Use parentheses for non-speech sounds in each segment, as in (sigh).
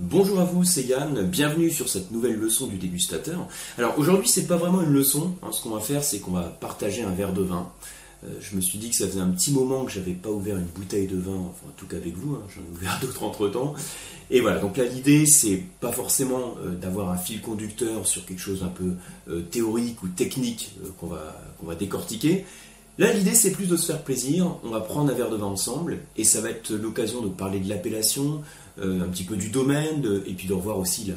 Bonjour à vous, c'est Yann, bienvenue sur cette nouvelle leçon du dégustateur. Alors aujourd'hui c'est pas vraiment une leçon, hein. ce qu'on va faire c'est qu'on va partager un verre de vin. Euh, je me suis dit que ça faisait un petit moment que j'avais pas ouvert une bouteille de vin, enfin en tout cas avec vous, hein. j'en ai ouvert (laughs) d'autres entre temps. Et voilà, donc là l'idée c'est pas forcément euh, d'avoir un fil conducteur sur quelque chose un peu euh, théorique ou technique qu'on va, qu'on va décortiquer. Là l'idée c'est plus de se faire plaisir, on va prendre un verre de vin ensemble et ça va être l'occasion de parler de l'appellation, euh, un petit peu du domaine, et puis de revoir aussi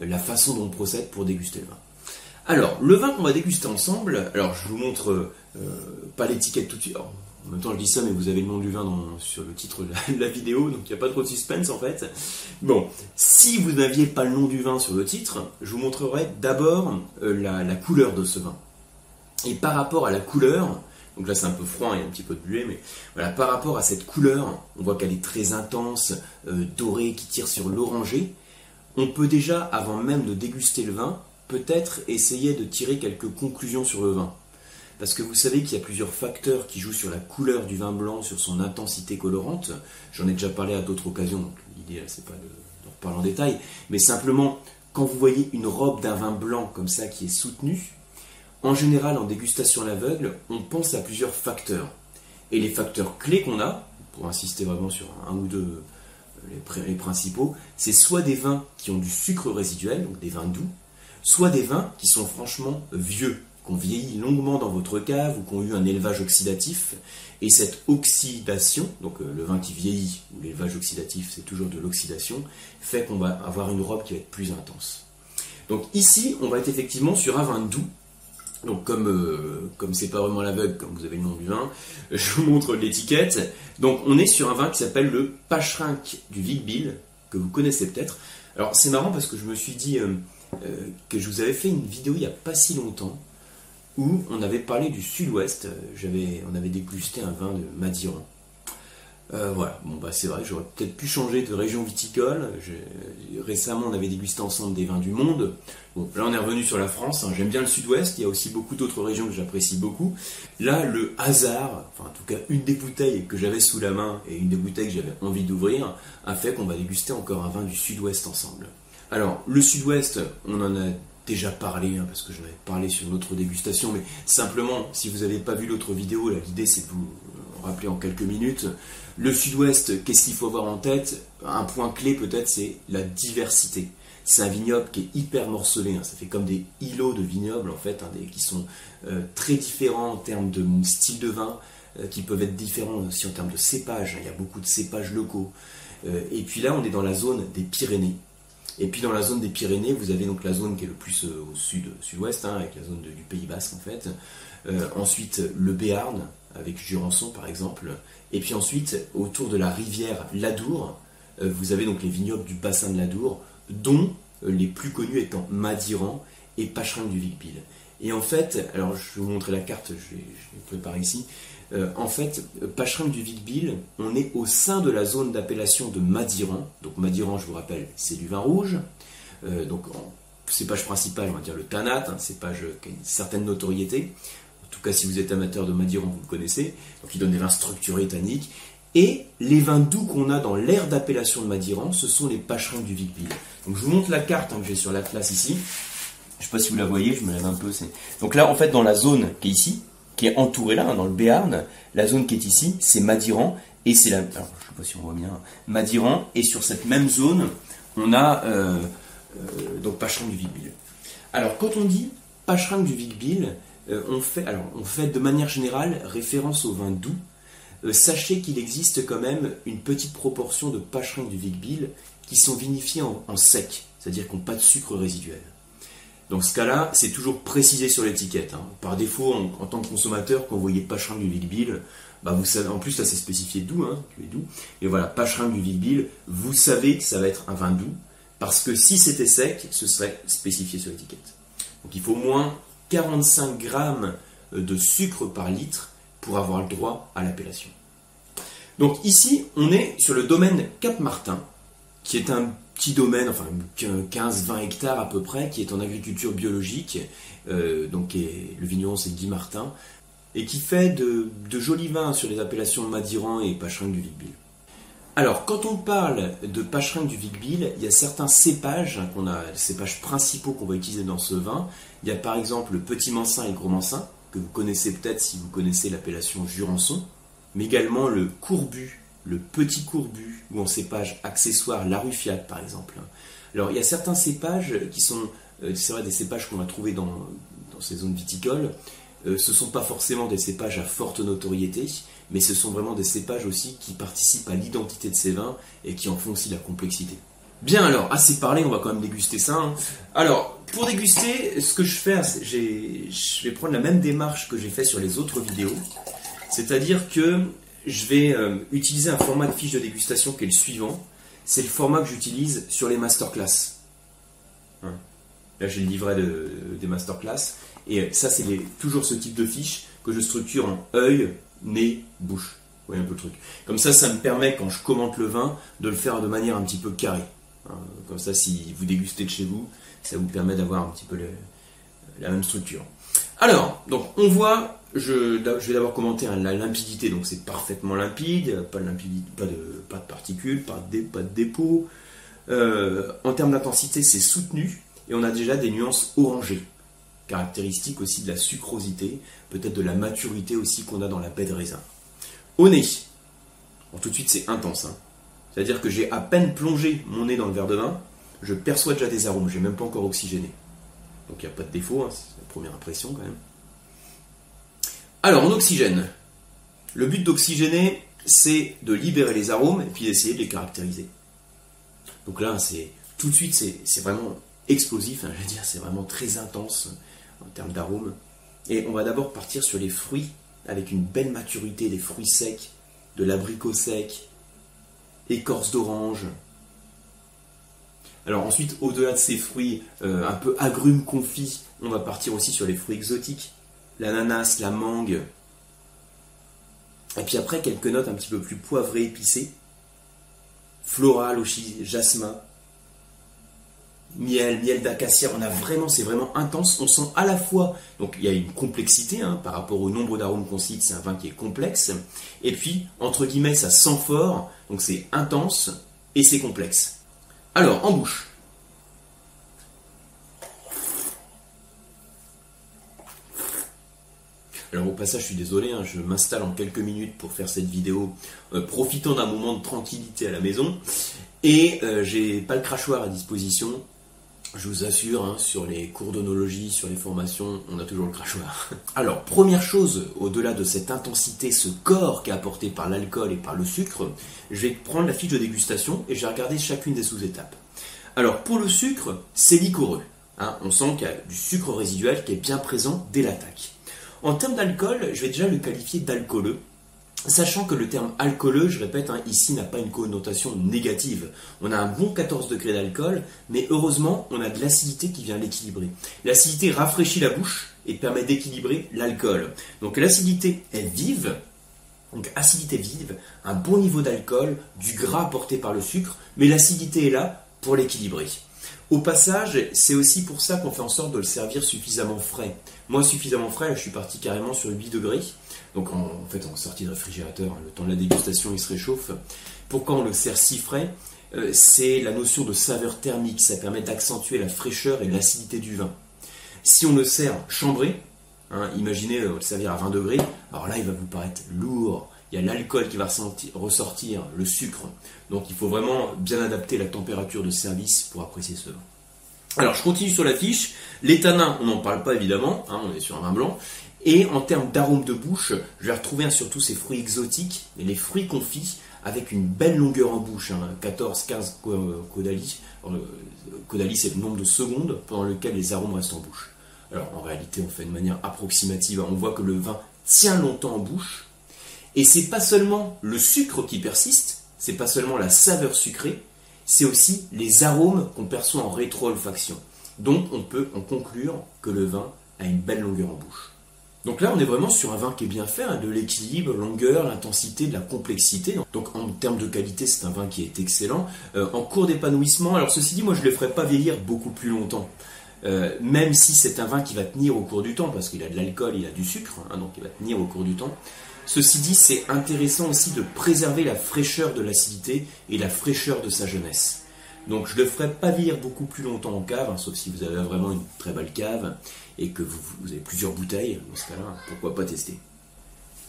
la, façon dont on procède pour déguster le vin. Alors, le vin qu'on va déguster ensemble, alors je vous montre euh, pas l'étiquette tout de suite. en même temps, je dis ça, mais vous avez le nom du vin sur le titre de la, vidéo, donc il n'y a pas trop de suspense en fait. Bon, si vous n'aviez pas le nom du vin sur le titre, je vous montrerai d'abord euh, la, la, couleur de ce vin. Et par rapport à la couleur, donc là c'est un peu froid, a un petit peu de buée, mais voilà, par rapport à cette couleur, on voit qu'elle est très intense, euh, dorée, qui tire sur l'orangé. On peut déjà, avant même de déguster le vin, peut-être essayer de tirer quelques conclusions sur le vin. Parce que vous savez qu'il y a plusieurs facteurs qui jouent sur la couleur du vin blanc, sur son intensité colorante. J'en ai déjà parlé à d'autres occasions, donc l'idée c'est pas de, de reparler en détail, mais simplement quand vous voyez une robe d'un vin blanc comme ça qui est soutenue, en général, en dégustation à l'aveugle, on pense à plusieurs facteurs. Et les facteurs clés qu'on a, pour insister vraiment sur un ou deux euh, les, principaux, c'est soit des vins qui ont du sucre résiduel, donc des vins doux, soit des vins qui sont franchement vieux, qui ont vieilli longuement dans votre cave ou qui ont eu un élevage oxydatif. Et cette oxydation, donc euh, le vin qui vieillit ou l'élevage oxydatif, c'est toujours de l'oxydation, fait qu'on va avoir une robe qui va être plus intense. Donc ici, on va être effectivement sur un vin doux, donc comme euh, comme c'est pas vraiment l'aveugle, comme vous avez le nom du vin, (laughs) je vous montre l'étiquette. Donc on est sur un vin qui s'appelle le Pachrink du Vigbil, que vous connaissez peut-être. Alors c'est marrant parce que je me suis dit euh, euh, que je vous avais fait une vidéo il n'y a pas si longtemps où on avait parlé du sud-ouest. J'avais, on avait dégusté un vin de Madiran. Euh, voilà, bon bah c'est vrai, j'aurais peut-être pu changer de région viticole. Récemment, on avait dégusté ensemble des vins du monde. Bon, là, on est revenu sur la France. Hein. J'aime bien le Sud-Ouest. Il y a aussi beaucoup d'autres régions que j'apprécie beaucoup. Là, le hasard, enfin en tout cas une des bouteilles que j'avais sous la main et une des bouteilles que j'avais envie d'ouvrir, a fait qu'on va déguster encore un vin du Sud-Ouest ensemble. Alors, le Sud-Ouest, on en a déjà parlé, hein, parce que j'en avais parlé sur une autre dégustation, mais simplement, si vous n'avez pas vu l'autre vidéo, l'idée c'est de vous rappeler en quelques minutes. Le sud-ouest, qu'est-ce qu'il faut avoir en tête? Un point clé peut-être, c'est la diversité. C'est un vignoble qui est hyper morcelé, hein. ça fait comme des îlots de vignobles en fait, hein, qui sont euh, très différents en termes de style de vin, euh, qui peuvent être différents aussi en termes de cépages, il y a beaucoup de cépages locaux. Euh, et puis là, on est dans la zone des Pyrénées. Et puis dans la zone des Pyrénées, vous avez donc la zone qui est le plus au sud, sud-ouest, hein, avec la zone du Pays Basque en fait. ensuite, le Béarn, avec Jurançon par exemple. Et puis ensuite, autour de la rivière Ladour, euh, vous avez donc les vignobles du bassin de Ladour, dont euh, les plus connus étant Madiran et Pacherin du Vicbil. Et en fait, alors je vais vous montrer la carte, je l'ai préparée ici. Euh, en fait, Pacherin du Vicbil, on est au sein de la zone d'appellation de Madiran. Donc Madiran, je vous rappelle, c'est du vin rouge. donc en cépage principal, on va dire le Tanat, un cépage qui a une certaine notoriété. En tout cas, si vous êtes amateur de Madiran, vous le connaissez. Donc, il donne des vins structurés tanniques. Et les vins doux qu'on a dans l'aire d'appellation de Madiran, ce sont les Pacherins du Vicville. Donc, je vous montre la carte hein, que j'ai sur l'Atlas ici. Je ne sais pas si vous la voyez, je me lève un peu. Donc là, en fait, dans la zone qui est ici, qui est entourée là, hein, dans le Béarn, la zone qui est ici, c'est Madiran. Et c'est la. Je ne sais pas si on voit bien. Madiran. Et sur cette même zone, on a euh, euh, donc Pacherin du Vicville. Alors, quand on dit Pacherin du Vicville, euh, on, fait, alors, on fait de manière générale référence au vin doux. Euh, sachez qu'il existe quand même une petite proportion de pacherins du Vigbil qui sont vinifiés en, sec, c'est-à-dire qui n'ont pas de sucre résiduel. Dans ce cas-là, c'est toujours précisé sur l'étiquette. Hein. Par défaut, en, tant que consommateur, quand vous voyez pacherin du Vigbil, bah vous savez, en plus là c'est spécifié doux, hein, doux. Et voilà, pacherin du Vigbil, vous savez que ça va être un vin doux, parce que si c'était sec, ce serait spécifié sur l'étiquette. Donc il faut au moins 45 grammes euh, de sucre par litre pour avoir le droit à l'appellation. Donc ici, on est sur le domaine Cap-Martin, qui est un petit domaine, enfin 15-20 hectares à peu près, qui est en agriculture biologique. Euh, donc le vigneron c'est Guy Martin, et qui fait de, jolis vins sur les appellations Madiran et Pacherin du Vicbil. Alors, quand on parle de Pacherin du Vic-Bill, il y a certains cépages qu'on a, les cépages principaux qu'on va utiliser dans ce vin. Il y a par exemple le petit mansin et le gros mansin, que vous connaissez peut-être si vous connaissez l'appellation Jurançon, mais également le courbu, le petit courbu, ou en cépage accessoire la ruffiate par exemple. Alors, il y a certains cépages qui sont, euh, c'est vrai, des cépages qu'on va trouver dans, dans ces zones viticoles. Euh, ce ne sont pas forcément des cépages à forte notoriété, mais ce sont vraiment des cépages aussi qui participent à l'identité de ces vins et qui en font aussi la complexité. Bien alors, assez parlé, on va quand même déguster ça. hein. Alors, pour déguster, ce que je fais, je vais prendre la même démarche que j'ai fait sur les autres vidéos. C'est-à-dire que je vais euh, utiliser un format de fiche de dégustation qui est le suivant. C'est le format que j'utilise sur les masterclass. Hein. Là, j'ai le livret de- des masterclass. Et ça, c'est toujours ce type de fiche que je structure en œil, nez, bouche. Vous voyez un peu le truc. Comme ça, ça me permet, quand je commente le vin, de le faire de manière un petit peu carrée. Hein, Comme ça, si vous dégustez de chez vous, ça vous permet d'avoir un petit peu la même structure. Alors, donc on voit, je, vais d'abord commenter hein, la limpidité, donc c'est parfaitement limpide, pas de, particules, pas de, dé- pas de dépôt. Euh, en termes d'intensité, c'est soutenu, et on a déjà des nuances orangées, caractéristiques aussi de la sucrosité, peut-être de la maturité aussi qu'on a dans la baie de raisin. Au nez, tout de suite c'est intense, hein. c'est-à-dire que j'ai à peine plongé mon nez dans le verre de vin, je perçois déjà des arômes, j'ai même pas encore oxygéné. Donc il n'y a pas de défaut, hein, c'est la première impression quand même. Alors on oxygène. Le but d'oxygéner, c'est de libérer les arômes et puis d'essayer de les caractériser. Donc là, c'est tout de suite, c'est vraiment explosif, hein, je c'est vraiment très intense en termes d'arômes. Et on va d'abord partir sur les fruits avec une belle maturité, des fruits secs, de l'abricot sec, écorce d'orange. Alors ensuite, au-delà de ces fruits euh, un peu agrumes confits, on va partir aussi sur les fruits exotiques, l'ananas, la mangue. Et puis après, quelques notes un petit peu plus poivrées, épicées, floral aussi, jasmin, miel, miel d'acacia. On a vraiment, c'est vraiment intense. On sent à la fois, donc il y a une complexité hein, par rapport au nombre d'arômes qu'on cite. C'est un vin qui est complexe. Et puis entre guillemets, ça sent fort, donc c'est intense et c'est complexe. Alors, en bouche. Alors au passage, je suis désolé, hein, je m'installe en quelques minutes pour faire cette vidéo, euh, profitant d'un moment de tranquillité à la maison, et euh, j'ai pas le crachoir à disposition. Je vous assure, hein, sur les cours d'onologie, sur les formations, on a toujours le crachoir. (laughs) Alors, première chose, au-delà de cette intensité, ce corps qui est apporté par l'alcool et par le sucre, je vais prendre la fiche de dégustation et je vais regarder chacune des sous-étapes. Alors, pour le sucre, c'est liquoreux. hein. on sent qu'il y a du sucre résiduel qui est bien présent dès l'attaque. En termes d'alcool, je vais déjà le qualifier d'alcooleux, sachant que le terme alcooleux, je répète, hein, ici n'a pas une connotation négative. On a un bon 14 degrés d'alcool, mais heureusement, on a de l'acidité qui vient l'équilibrer. L'acidité rafraîchit la bouche et permet d'équilibrer l'alcool. Donc l'acidité est vive, donc acidité vive, un bon niveau d'alcool, du gras apporté par le sucre, mais l'acidité est là pour l'équilibrer. Au passage, c'est aussi pour ça qu'on fait en sorte de le servir suffisamment frais. Moi, suffisamment frais, je suis parti carrément sur 8 degrés. Donc en, fait, en sortie de réfrigérateur, hein, le temps de la dégustation, il se réchauffe. Pourquoi on le sert si frais Euh, C'est la notion de saveur thermique. Ça permet d'accentuer la fraîcheur et l'acidité du vin. Si on le sert chambré, hein, imaginez euh, le servir à 20 degrés, alors là, il va vous paraître lourd. Il y a l'alcool qui va ressortir, le sucre. Donc il faut vraiment bien adapter la température de service pour apprécier ce vin. Alors je continue sur la fiche. Les tanins, on n'en parle pas évidemment, hein, on est sur un vin blanc. Et en termes d'arôme de bouche, je vais retrouver surtout ces fruits exotiques et les fruits confits avec une belle longueur en bouche, hein, 14-15 caudalie. Caudalie, c'est le nombre de secondes pendant lequel les arômes restent en bouche. Alors en réalité, on fait de manière approximative. On voit que le vin tient longtemps en bouche. Et c'est pas seulement le sucre qui persiste, c'est pas seulement la saveur sucrée, c'est aussi les arômes qu'on perçoit en rétro-olfaction. Donc on peut en conclure que le vin a une belle longueur en bouche. Donc là, on est vraiment sur un vin qui est bien fait, hein, de l'équilibre, longueur, l'intensité, de la complexité. Donc en termes de qualité, c'est un vin qui est excellent. Euh, en cours d'épanouissement, alors ceci dit, moi je ne le ferai pas vieillir beaucoup plus longtemps. Euh, même si c'est un vin qui va tenir au cours du temps, parce qu'il a de l'alcool, il a du sucre, hein, donc il va tenir au cours du temps. Ceci dit, c'est intéressant aussi de préserver la fraîcheur de l'acidité et la fraîcheur de sa jeunesse. Donc je ne le ferai pas vieillir beaucoup plus longtemps en cave, hein, sauf si vous avez vraiment une très belle cave et que vous, avez plusieurs bouteilles. Dans ce cas-là, pourquoi pas tester.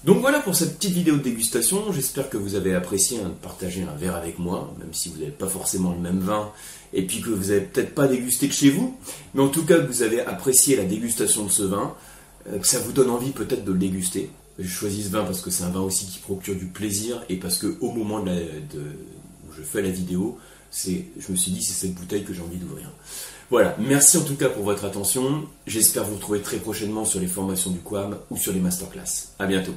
Donc voilà pour cette petite vidéo de dégustation. J'espère que vous avez apprécié de partager un verre avec moi, même si vous n'avez pas forcément le même vin et puis que vous n'avez peut-être pas dégusté que chez vous, mais en tout cas que vous avez apprécié la dégustation de ce vin, euh, que ça vous donne envie peut-être de le déguster. Je choisis ce vin parce que c'est un vin aussi qui procure du plaisir et parce que au moment de, où je fais la vidéo, je me suis dit c'est cette bouteille que j'ai envie d'ouvrir. Voilà, merci en tout cas pour votre attention. J'espère vous retrouver très prochainement sur les formations du QAM ou sur les masterclass. A bientôt.